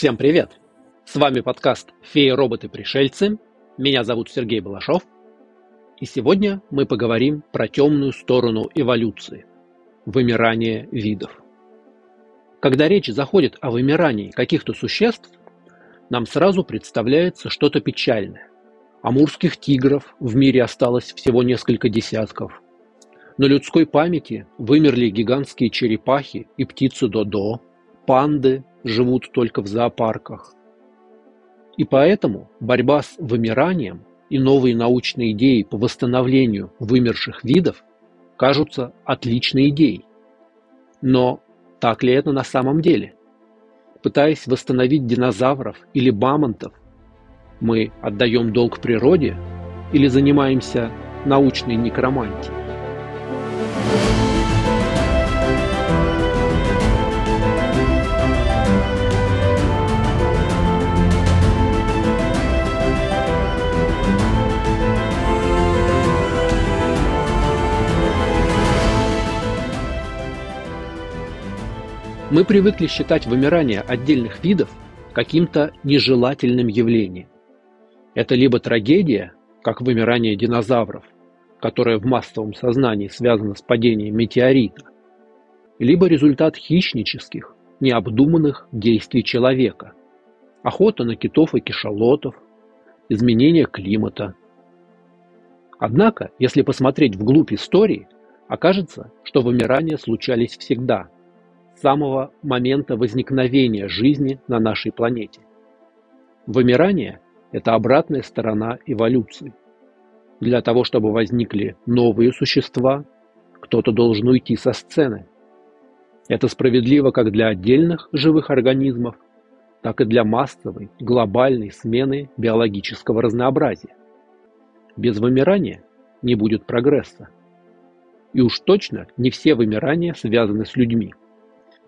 Всем привет! С вами подкаст «Феи, роботы, пришельцы». Меня зовут Сергей Балашов. И сегодня мы поговорим про темную сторону эволюции – вымирание видов. Когда речь заходит о вымирании каких-то существ, нам сразу представляется что-то печальное. Амурских тигров в мире осталось всего несколько десятков. На людской памяти вымерли гигантские черепахи и птицы Додо, панды живут только в зоопарках. И поэтому борьба с вымиранием и новые научные идеи по восстановлению вымерших видов кажутся отличной идеей. Но так ли это на самом деле? Пытаясь восстановить динозавров или мамонтов, мы отдаем долг природе или занимаемся научной некромантией? Мы привыкли считать вымирание отдельных видов каким-то нежелательным явлением. Это либо трагедия, как вымирание динозавров, которое в массовом сознании связано с падением метеорита, либо результат хищнических, необдуманных действий человека, охота на китов и кишалотов, изменение климата. Однако, если посмотреть вглубь истории, окажется, что вымирания случались всегда – самого момента возникновения жизни на нашей планете. Вымирание – это обратная сторона эволюции. Для того, чтобы возникли новые существа, кто-то должен уйти со сцены. Это справедливо как для отдельных живых организмов, так и для массовой, глобальной смены биологического разнообразия. Без вымирания не будет прогресса. И уж точно не все вымирания связаны с людьми.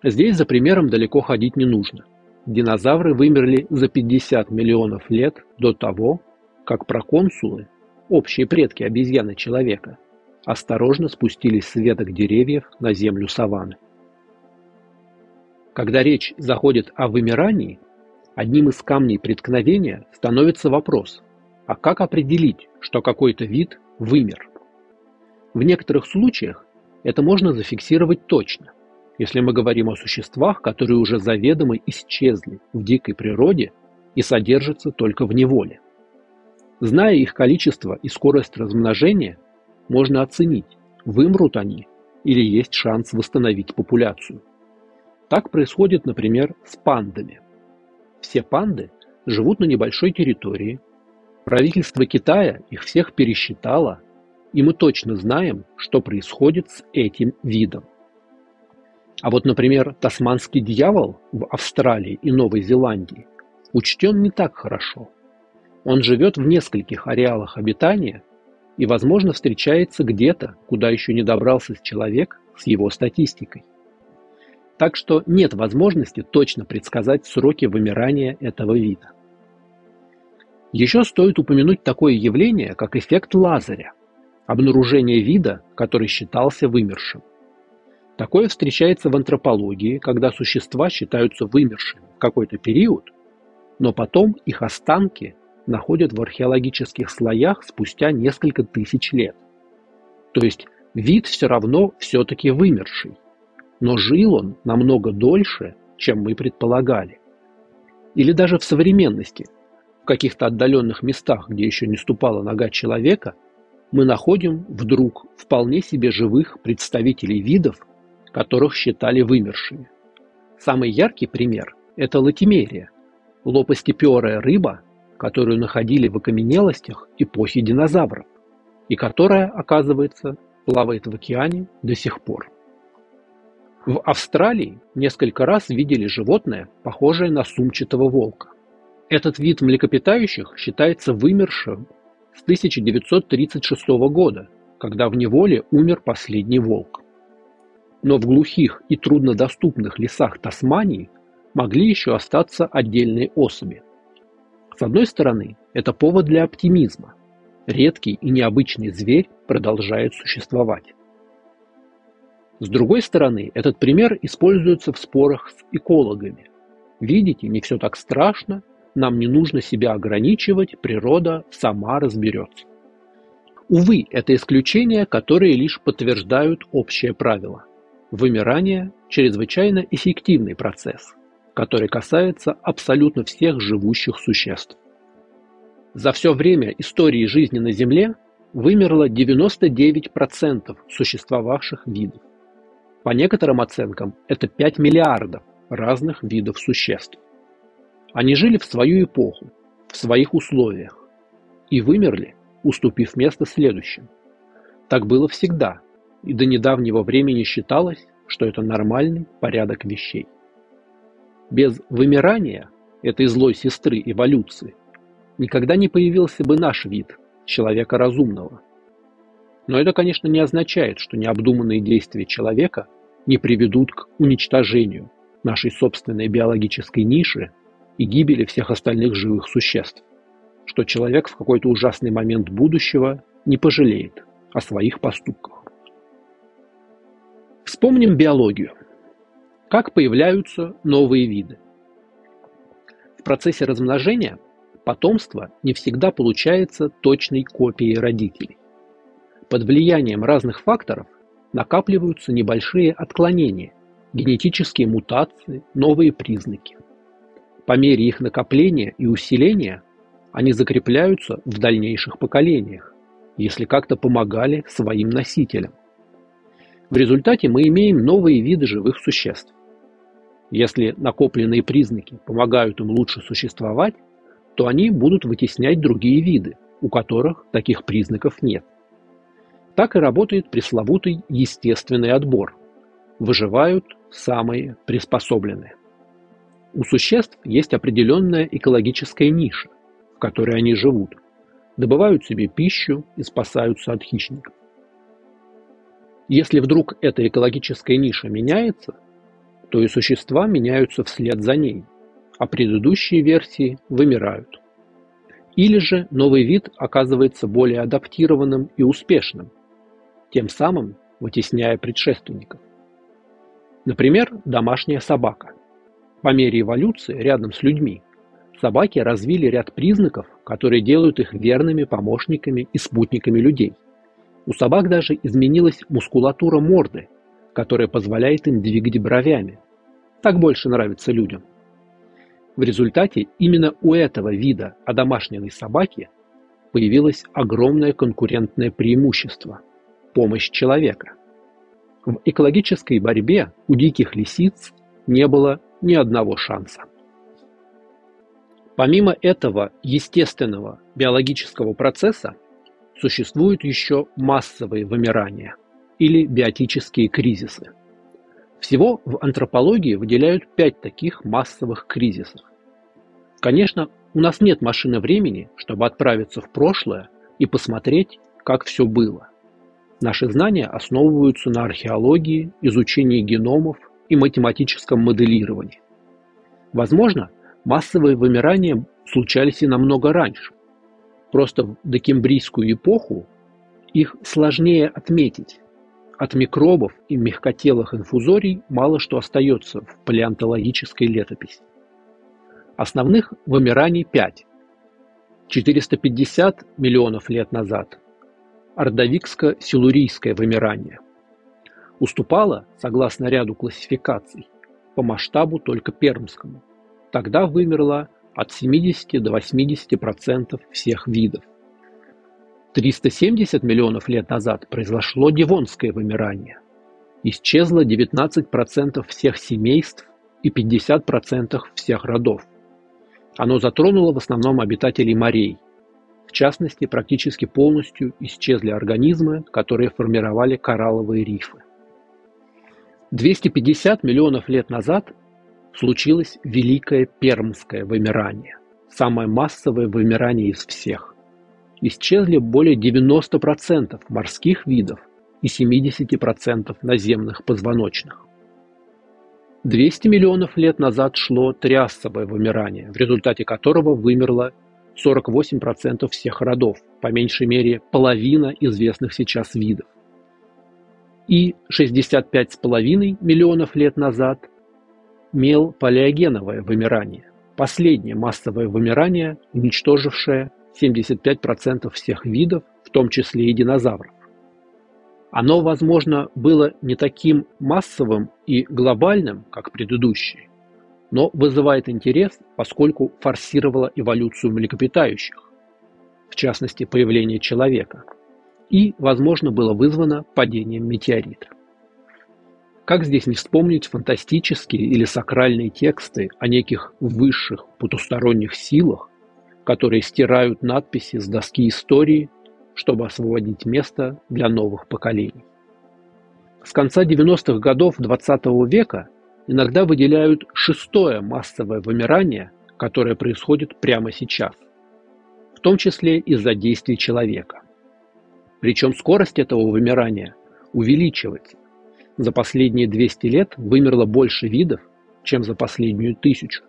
Здесь за примером далеко ходить не нужно. Динозавры вымерли за 50 миллионов лет до того, как проконсулы, общие предки обезьяны человека, осторожно спустились с веток деревьев на землю саванны. Когда речь заходит о вымирании, одним из камней преткновения становится вопрос, а как определить, что какой-то вид вымер? В некоторых случаях это можно зафиксировать точно – если мы говорим о существах, которые уже заведомо исчезли в дикой природе и содержатся только в неволе. Зная их количество и скорость размножения, можно оценить, вымрут они или есть шанс восстановить популяцию. Так происходит, например, с пандами. Все панды живут на небольшой территории. Правительство Китая их всех пересчитало, и мы точно знаем, что происходит с этим видом. А вот, например, тасманский дьявол в Австралии и Новой Зеландии учтен не так хорошо. Он живет в нескольких ареалах обитания и, возможно, встречается где-то, куда еще не добрался человек с его статистикой. Так что нет возможности точно предсказать сроки вымирания этого вида. Еще стоит упомянуть такое явление, как эффект Лазаря, обнаружение вида, который считался вымершим. Такое встречается в антропологии, когда существа считаются вымершими в какой-то период, но потом их останки находят в археологических слоях спустя несколько тысяч лет. То есть вид все равно все-таки вымерший, но жил он намного дольше, чем мы предполагали. Или даже в современности, в каких-то отдаленных местах, где еще не ступала нога человека, мы находим вдруг вполне себе живых представителей видов, которых считали вымершими. Самый яркий пример – это латимерия, лопастеперая рыба, которую находили в окаменелостях эпохи динозавров, и которая, оказывается, плавает в океане до сих пор. В Австралии несколько раз видели животное, похожее на сумчатого волка. Этот вид млекопитающих считается вымершим с 1936 года, когда в неволе умер последний волк но в глухих и труднодоступных лесах Тасмании могли еще остаться отдельные особи. С одной стороны, это повод для оптимизма. Редкий и необычный зверь продолжает существовать. С другой стороны, этот пример используется в спорах с экологами. Видите, не все так страшно, нам не нужно себя ограничивать, природа сама разберется. Увы, это исключения, которые лишь подтверждают общее правило. Вымирание – чрезвычайно эффективный процесс, который касается абсолютно всех живущих существ. За все время истории жизни на Земле вымерло 99% существовавших видов. По некоторым оценкам, это 5 миллиардов разных видов существ. Они жили в свою эпоху, в своих условиях и вымерли, уступив место следующим. Так было всегда, и до недавнего времени считалось, что это нормальный порядок вещей. Без вымирания этой злой сестры эволюции никогда не появился бы наш вид, человека разумного. Но это, конечно, не означает, что необдуманные действия человека не приведут к уничтожению нашей собственной биологической ниши и гибели всех остальных живых существ, что человек в какой-то ужасный момент будущего не пожалеет о своих поступках. Вспомним биологию. Как появляются новые виды? В процессе размножения потомство не всегда получается точной копией родителей. Под влиянием разных факторов накапливаются небольшие отклонения, генетические мутации, новые признаки. По мере их накопления и усиления они закрепляются в дальнейших поколениях, если как-то помогали своим носителям. В результате мы имеем новые виды живых существ. Если накопленные признаки помогают им лучше существовать, то они будут вытеснять другие виды, у которых таких признаков нет. Так и работает пресловутый естественный отбор. Выживают самые приспособленные. У существ есть определенная экологическая ниша, в которой они живут, добывают себе пищу и спасаются от хищников. Если вдруг эта экологическая ниша меняется, то и существа меняются вслед за ней, а предыдущие версии вымирают. Или же новый вид оказывается более адаптированным и успешным, тем самым вытесняя предшественников. Например, домашняя собака. По мере эволюции рядом с людьми собаки развили ряд признаков, которые делают их верными помощниками и спутниками людей. У собак даже изменилась мускулатура морды, которая позволяет им двигать бровями. Так больше нравится людям. В результате именно у этого вида одомашненной собаки появилось огромное конкурентное преимущество – помощь человека. В экологической борьбе у диких лисиц не было ни одного шанса. Помимо этого естественного биологического процесса существуют еще массовые вымирания или биотические кризисы – всего в антропологии выделяют пять таких массовых кризисов. Конечно, у нас нет машины времени, чтобы отправиться в прошлое и посмотреть, как все было. Наши знания основываются на археологии, изучении геномов и математическом моделировании. Возможно, массовые вымирания случались и намного раньше. Просто в докембрийскую эпоху их сложнее отметить, от микробов и мягкотелых инфузорий мало что остается в палеонтологической летописи. Основных вымираний пять. 450 миллионов лет назад – ордовикско-силурийское вымирание. Уступало, согласно ряду классификаций, по масштабу только пермскому. Тогда вымерло от 70 до 80% всех видов. 370 миллионов лет назад произошло Девонское вымирание. Исчезло 19% всех семейств и 50% всех родов. Оно затронуло в основном обитателей морей. В частности, практически полностью исчезли организмы, которые формировали коралловые рифы. 250 миллионов лет назад случилось Великое Пермское вымирание, самое массовое вымирание из всех исчезли более 90% морских видов и 70% наземных позвоночных. 200 миллионов лет назад шло триассовое вымирание, в результате которого вымерло 48% всех родов, по меньшей мере половина известных сейчас видов. И 65,5 миллионов лет назад мелпалеогеновое вымирание, последнее массовое вымирание, уничтожившее 75% всех видов, в том числе и динозавров. Оно, возможно, было не таким массовым и глобальным, как предыдущие, но вызывает интерес, поскольку форсировало эволюцию млекопитающих, в частности появление человека, и, возможно, было вызвано падением метеорита. Как здесь не вспомнить фантастические или сакральные тексты о неких высших потусторонних силах, которые стирают надписи с доски истории, чтобы освободить место для новых поколений. С конца 90-х годов XX -го века иногда выделяют шестое массовое вымирание, которое происходит прямо сейчас, в том числе из-за действий человека. Причем скорость этого вымирания увеличивается. За последние 200 лет вымерло больше видов, чем за последнюю тысячу.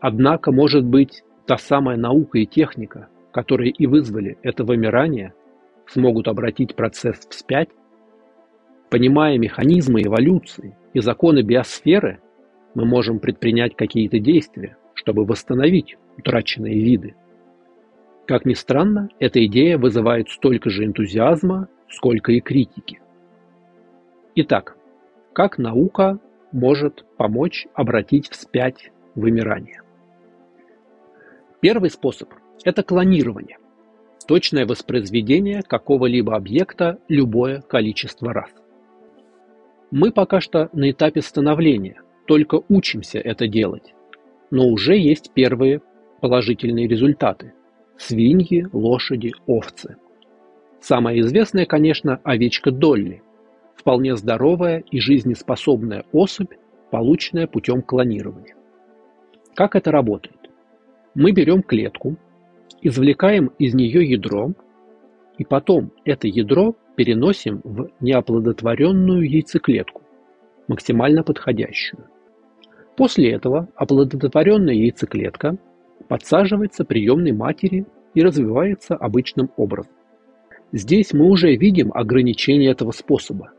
Однако, может быть, та самая наука и техника, которые и вызвали это вымирание, смогут обратить процесс вспять? Понимая механизмы эволюции и законы биосферы, мы можем предпринять какие-то действия, чтобы восстановить утраченные виды. Как ни странно, эта идея вызывает столько же энтузиазма, сколько и критики. Итак, как наука может помочь обратить вспять вымирание? Первый способ – это клонирование. Точное воспроизведение какого-либо объекта любое количество раз. Мы пока что на этапе становления, только учимся это делать. Но уже есть первые положительные результаты. Свиньи, лошади, овцы. Самая известная, конечно, овечка Долли, вполне здоровая и жизнеспособная особь, полученная путем клонирования. Как это работает? Мы берем клетку, извлекаем из нее ядро, и потом это ядро переносим в неоплодотворенную яйцеклетку, максимально подходящую. После этого оплодотворенная яйцеклетка подсаживается приемной матери и развивается обычным образом. Здесь мы уже видим ограничение этого способа.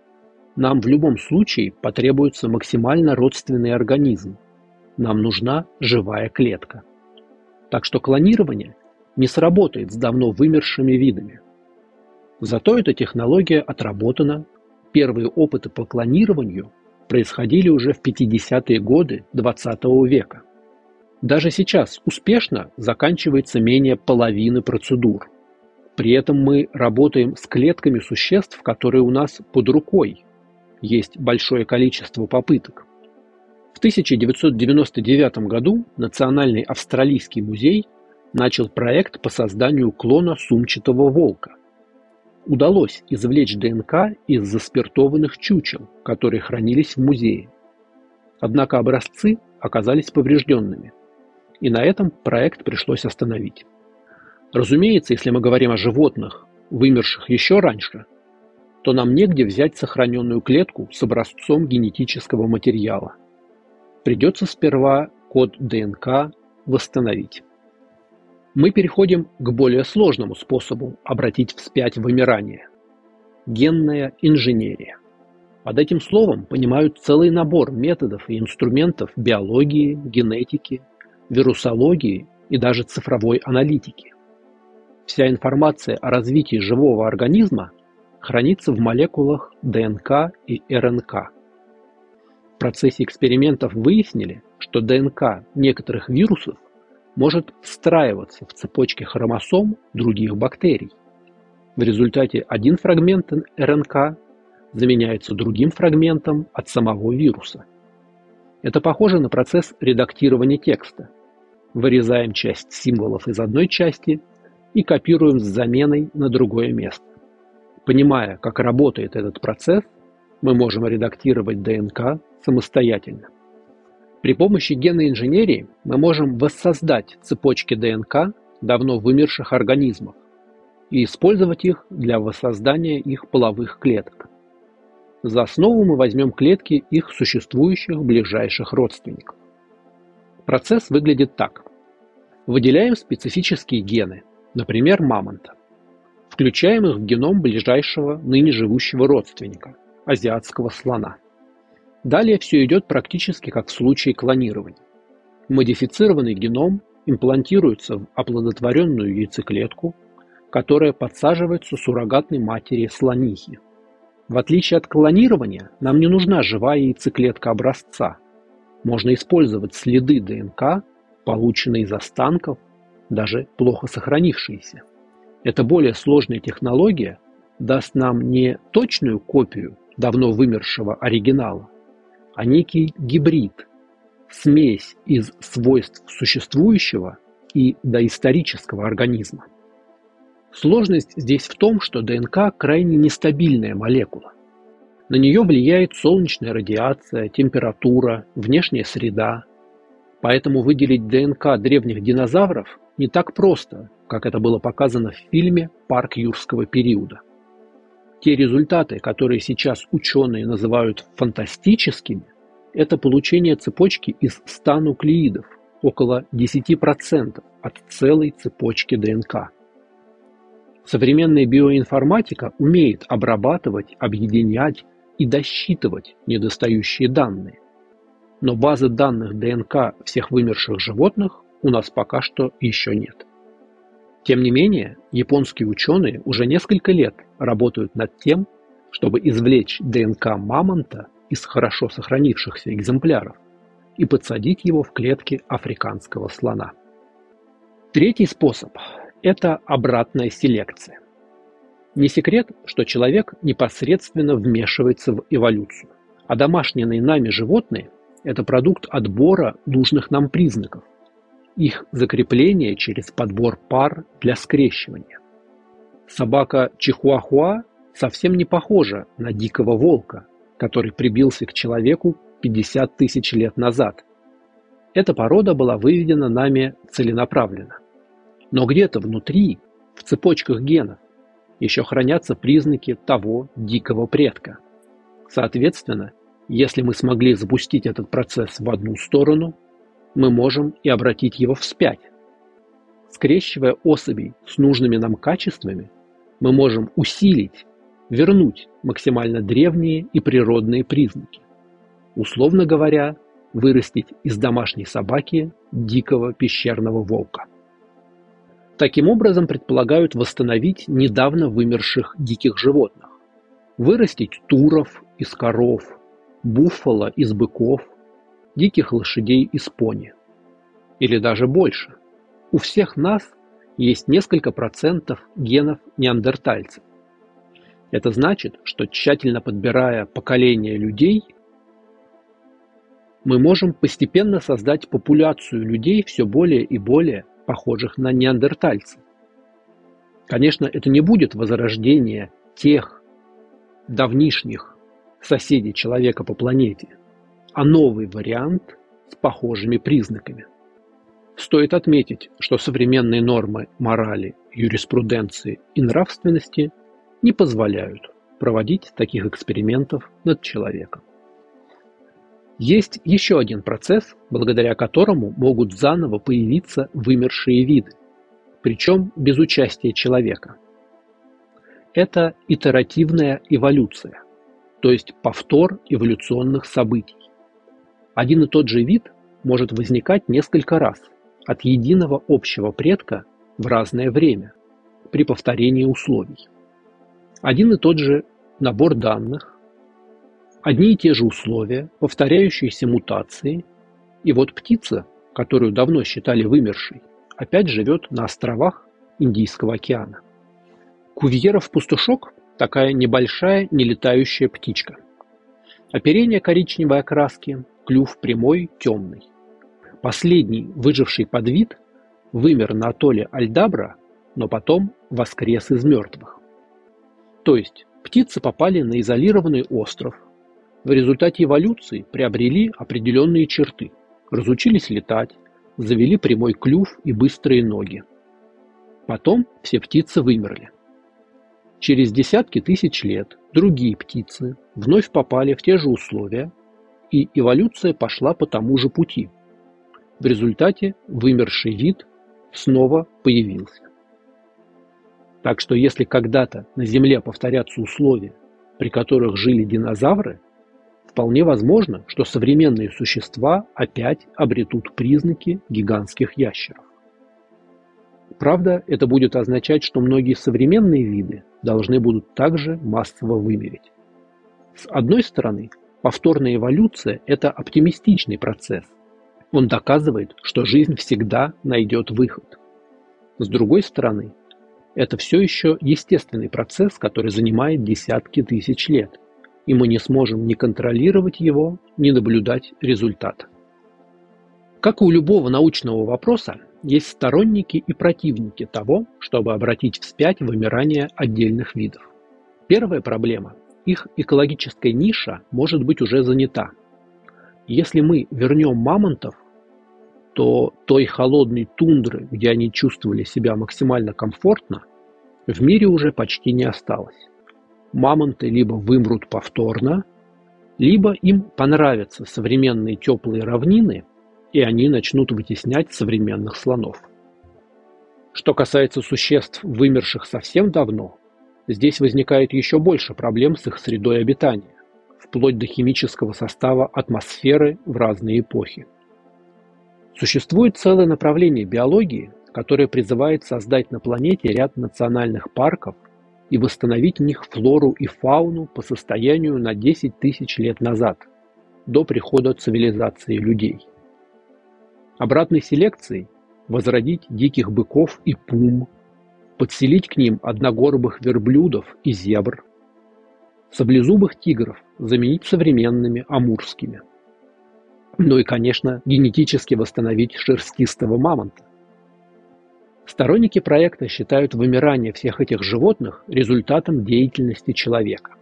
Нам в любом случае потребуется максимально родственный организм. Нам нужна живая клетка. Так что клонирование не сработает с давно вымершими видами. Зато эта технология отработана. Первые опыты по клонированию происходили уже в 50-е годы XX -го века. Даже сейчас успешно заканчивается менее половины процедур. При этом мы работаем с клетками существ, которые у нас под рукой, есть большое количество попыток. В 1999 году Национальный австралийский музей начал проект по созданию клона сумчатого волка. Удалось извлечь ДНК из заспиртованных чучел, которые хранились в музее. Однако образцы оказались поврежденными, и на этом проект пришлось остановить. Разумеется, если мы говорим о животных, вымерших еще раньше, то нам негде взять сохраненную клетку с образцом генетического материала. Придется сперва код ДНК восстановить. Мы переходим к более сложному способу обратить вспять вымирание – генная инженерия. Под этим словом понимают целый набор методов и инструментов биологии, генетики, вирусологии и даже цифровой аналитики. Вся информация о развитии живого организма хранится в молекулах ДНК и РНК. В процессе экспериментов выяснили, что ДНК некоторых вирусов может встраиваться в цепочки хромосом других бактерий. В результате один фрагмент РНК заменяется другим фрагментом от самого вируса. Это похоже на процесс редактирования текста. Вырезаем часть символов из одной части и копируем с заменой на другое место. Понимая, как работает этот процесс, мы можем редактировать ДНК самостоятельно. При помощи генной инженерии мы можем воссоздать цепочки ДНК давно вымерших организмов и использовать их для воссоздания их половых клеток. За основу мы возьмем клетки их существующих ближайших родственников. Процесс выглядит так. Выделяем специфические гены, например, мамонта. Включаем их в геном ближайшего ныне живущего родственника – азиатского слона. Далее все идет практически как в случае клонирования. Модифицированный геном имплантируется в оплодотворенную яйцеклетку, которая подсаживается суррогатной матери слонихи. В отличие от клонирования, нам не нужна живая яйцеклетка образца. Можно использовать следы ДНК, полученные из останков, даже плохо сохранившиеся. Эта более сложная технология даст нам не точную копию давно вымершего оригинала, а некий гибрид, смесь из свойств существующего и доисторического организма. Сложность здесь в том, что ДНК крайне нестабильная молекула. На нее влияет солнечная радиация, температура, внешняя среда. Поэтому выделить ДНК древних динозавров не так просто, как это было показано в фильме «Парк юрского периода». Те результаты, которые сейчас ученые называют фантастическими, это получение цепочки из 100 нуклеидов, около 10% от целой цепочки ДНК. Современная биоинформатика умеет обрабатывать, объединять и досчитывать недостающие данные. Но базы данных ДНК всех вымерших животных у нас пока что еще нет. Тем не менее, японские ученые уже несколько лет работают над тем, чтобы извлечь ДНК мамонта из хорошо сохранившихся экземпляров и подсадить его в клетки африканского слона. Третий способ – это обратная селекция. Не секрет, что человек непосредственно вмешивается в эволюцию, а домашние нами животные – это продукт отбора нужных нам признаков, их закрепление через подбор пар для скрещивания. Собака Чихуахуа совсем не похожа на дикого волка, который прибился к человеку 50 тысяч лет назад. Эта порода была выведена нами целенаправленно. Но где-то внутри, в цепочках генов, еще хранятся признаки того дикого предка. Соответственно, если мы смогли запустить этот процесс в одну сторону, мы можем и обратить его вспять. Скрещивая особей с нужными нам качествами, мы можем усилить, вернуть максимально древние и природные признаки. Условно говоря, вырастить из домашней собаки дикого пещерного волка. Таким образом предполагают восстановить недавно вымерших диких животных, вырастить туров из коров, буффало из быков, диких лошадей из пони. Или даже больше. У всех нас есть несколько процентов генов неандертальцев. Это значит, что тщательно подбирая поколения людей, мы можем постепенно создать популяцию людей все более и более похожих на неандертальцев. Конечно, это не будет возрождение тех давнишних соседей человека по планете – а новый вариант с похожими признаками. Стоит отметить, что современные нормы морали, юриспруденции и нравственности не позволяют проводить таких экспериментов над человеком. Есть еще один процесс, благодаря которому могут заново появиться вымершие виды, причем без участия человека. Это итеративная эволюция, то есть повтор эволюционных событий. Один и тот же вид может возникать несколько раз от единого общего предка в разное время при повторении условий. Один и тот же набор данных, одни и те же условия, повторяющиеся мутации, и вот птица, которую давно считали вымершей, опять живет на островах Индийского океана. Кувьеров-пастушок – такая небольшая нелетающая птичка. Оперение коричневой окраски, клюв прямой, темный. Последний, выживший подвид, вымер на атолле Альдабра, но потом воскрес из мертвых. То есть птицы попали на изолированный остров, в результате эволюции приобрели определенные черты, разучились летать, завели прямой клюв и быстрые ноги. Потом все птицы вымерли. Через десятки тысяч лет другие птицы вновь попали в те же условия и эволюция пошла по тому же пути. В результате вымерший вид снова появился. Так что если когда-то на Земле повторятся условия, при которых жили динозавры, вполне возможно, что современные существа опять обретут признаки гигантских ящеров. Правда, это будет означать, что многие современные виды должны будут также массово вымереть. С одной стороны, повторная эволюция – это оптимистичный процесс. Он доказывает, что жизнь всегда найдет выход. С другой стороны, это все еще естественный процесс, который занимает десятки тысяч лет, и мы не сможем ни контролировать его, ни наблюдать результат. Как и у любого научного вопроса, есть сторонники и противники того, чтобы обратить вспять вымирание отдельных видов. Первая проблема – их экологическая ниша может быть уже занята. Если мы вернем мамонтов, то той холодной тундры, где они чувствовали себя максимально комфортно, в мире уже почти не осталось. Мамонты либо вымрут повторно, либо им понравятся современные теплые равнины, и они начнут вытеснять современных слонов. Что касается существ, вымерших совсем давно, здесь возникает еще больше проблем с их средой обитания, вплоть до химического состава атмосферы в разные эпохи. Существует целое направление биологии, которое призывает создать на планете ряд национальных парков и восстановить в них флору и фауну по состоянию на 10 тысяч лет назад, до прихода цивилизации людей. Обратной селекцией возродить диких быков и пум, подселить к ним одногорбых верблюдов и зебр, саблезубых тигров заменить современными амурскими – ну и, конечно, генетически восстановить шерстистого мамонта. Сторонники проекта считают вымирание всех этих животных результатом деятельности человека.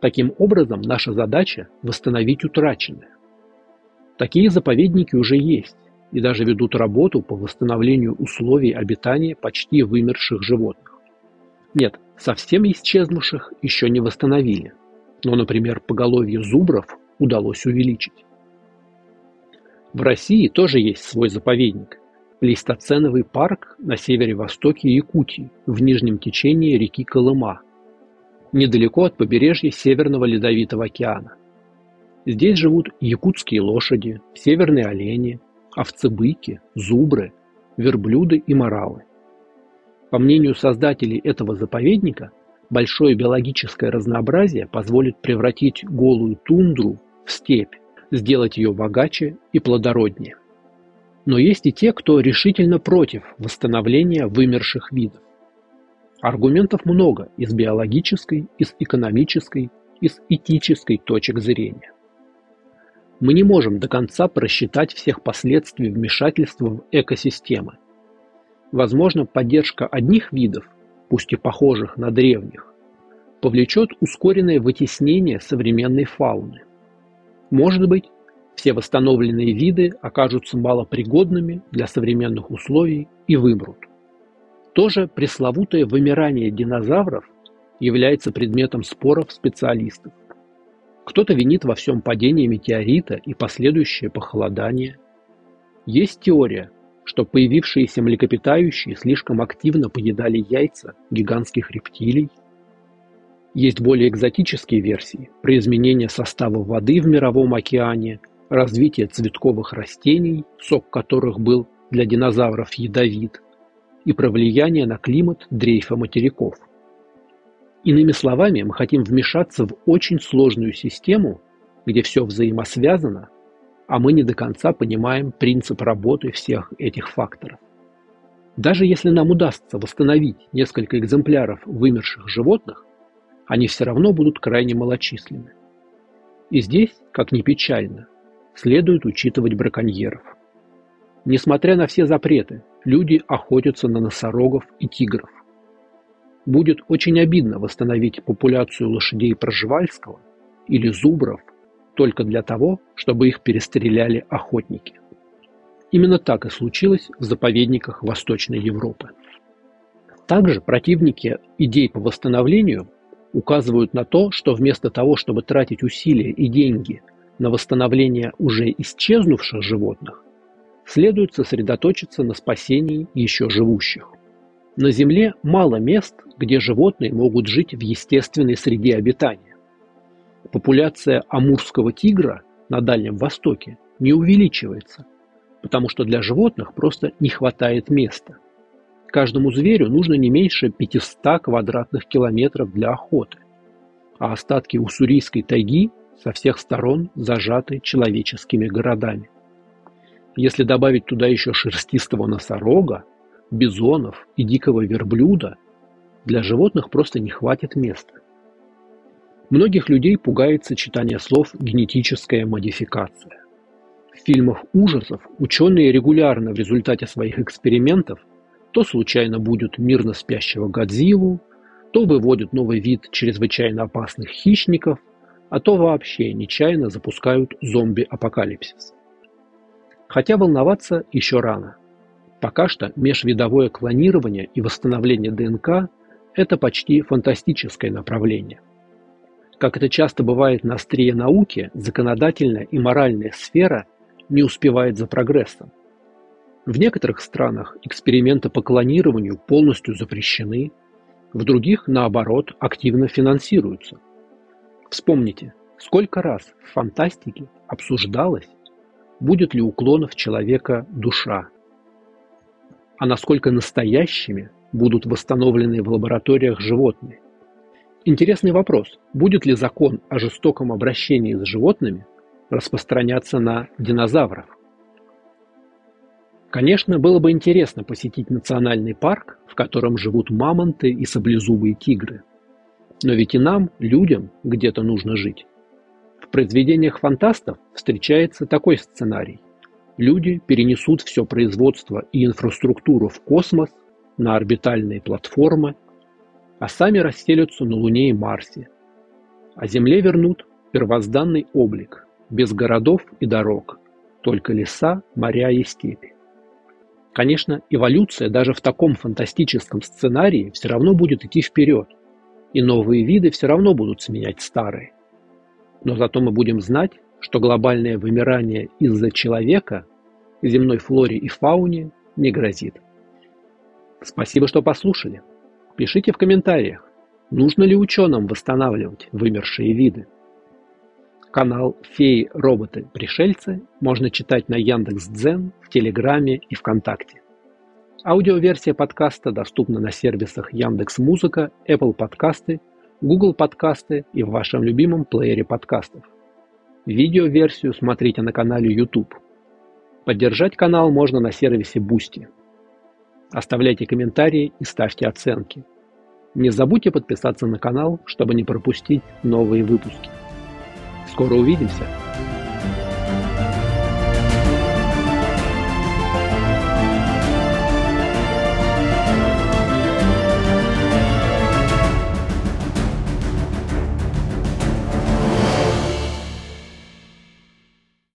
Таким образом, наша задача – восстановить утраченное. Такие заповедники уже есть и даже ведут работу по восстановлению условий обитания почти вымерших животных. Нет, совсем исчезнувших еще не восстановили, но, например, поголовье зубров удалось увеличить. В России тоже есть свой заповедник – Плейстоценовый парк на севере-востоке Якутии, в нижнем течении реки Колыма, недалеко от побережья Северного Ледовитого океана. Здесь живут якутские лошади, северные олени, овцы-быки, зубры, верблюды и моралы. По мнению создателей этого заповедника, большое биологическое разнообразие позволит превратить голую тундру в степь, сделать ее богаче и плодороднее. Но есть и те, кто решительно против восстановления вымерших видов. Аргументов много из биологической, из экономической, из этической точек зрения. Мы не можем до конца просчитать всех последствий вмешательства в экосистемы. Возможно, поддержка одних видов, пусть и похожих на древних, повлечет ускоренное вытеснение современной фауны – может быть, все восстановленные виды окажутся малопригодными для современных условий и вымрут. Тоже пресловутое вымирание динозавров является предметом споров специалистов. Кто-то винит во всем падение метеорита и последующее похолодание. Есть теория, что появившиеся млекопитающие слишком активно поедали яйца гигантских рептилий, есть более экзотические версии про изменение состава воды в Мировом океане, развитие цветковых растений, сок которых был для динозавров ядовит, и про влияние на климат дрейфа материков. Иными словами, мы хотим вмешаться в очень сложную систему, где все взаимосвязано, а мы не до конца понимаем принцип работы всех этих факторов. Даже если нам удастся восстановить несколько экземпляров вымерших животных, они все равно будут крайне малочисленны. И здесь, как ни печально, следует учитывать браконьеров. Несмотря на все запреты, люди охотятся на носорогов и тигров. Будет очень обидно восстановить популяцию лошадей Проживальского или зубров только для того, чтобы их перестреляли охотники. Именно так и случилось в заповедниках Восточной Европы. Также противники идей по восстановлению указывают на то, что вместо того, чтобы тратить усилия и деньги на восстановление уже исчезнувших животных, следует сосредоточиться на спасении еще живущих. На Земле мало мест, где животные могут жить в естественной среде обитания. популяция амурского тигра на Дальнем Востоке не увеличивается, потому что для животных просто не хватает места. Каждому зверю нужно не меньше 500 квадратных километров для охоты, а остатки уссурийской тайги со всех сторон зажаты человеческими городами. Если добавить туда еще шерстистого носорога, бизонов и дикого верблюда, для животных просто не хватит места. Многих людей пугает сочетание слов «генетическая модификация». В фильмах ужасов ученые регулярно в результате своих экспериментов то случайно будут мирно спящего Годзиллу, то выводят новый вид чрезвычайно опасных хищников, а то вообще нечаянно запускают зомби-апокалипсис. Хотя волноваться еще рано. Пока что межвидовое клонирование и восстановление ДНК – это почти фантастическое направление. Как это часто бывает на острие науки, законодательная и моральная сфера не успевает за прогрессом. В некоторых странах эксперименты по клонированию полностью запрещены, в других, наоборот, активно финансируются. Вспомните, сколько раз в фантастике обсуждалось, будет ли у клонов человека душа, а насколько настоящими будут восстановлены в лабораториях животные. Интересный вопрос, будет ли закон о жестоком обращении с животными распространяться на динозавров? Конечно, было бы интересно посетить национальный парк, в котором живут мамонты и саблезубые тигры. Но ведь и нам, людям, где-то нужно жить. В произведениях фантастов встречается такой сценарий. Люди перенесут все производство и инфраструктуру в космос, на орбитальные платформы, а сами расселятся на Луне и Марсе. А Земле вернут первозданный облик, без городов и дорог, только леса, моря и степи. Конечно, эволюция даже в таком фантастическом сценарии все равно будет идти вперед, и новые виды все равно будут сменять старые. Но зато мы будем знать, что глобальное вымирание из-за человека земной флоре и фауне не грозит. Спасибо, что послушали. Пишите в комментариях, нужно ли ученым восстанавливать вымершие виды. Канал «Феи, роботы, пришельцы» можно читать на Яндекс.Дзен, в Телеграме и ВКонтакте. Аудиоверсия подкаста доступна на сервисах Яндекс Музыка, Apple Подкасты, Google Подкасты и в вашем любимом плеере подкастов. Видеоверсию смотрите на канале YouTube. Поддержать канал можно на сервисе Boosty. Оставляйте комментарии и ставьте оценки. Не забудьте подписаться на канал, чтобы не пропустить новые выпуски. Скоро увидимся!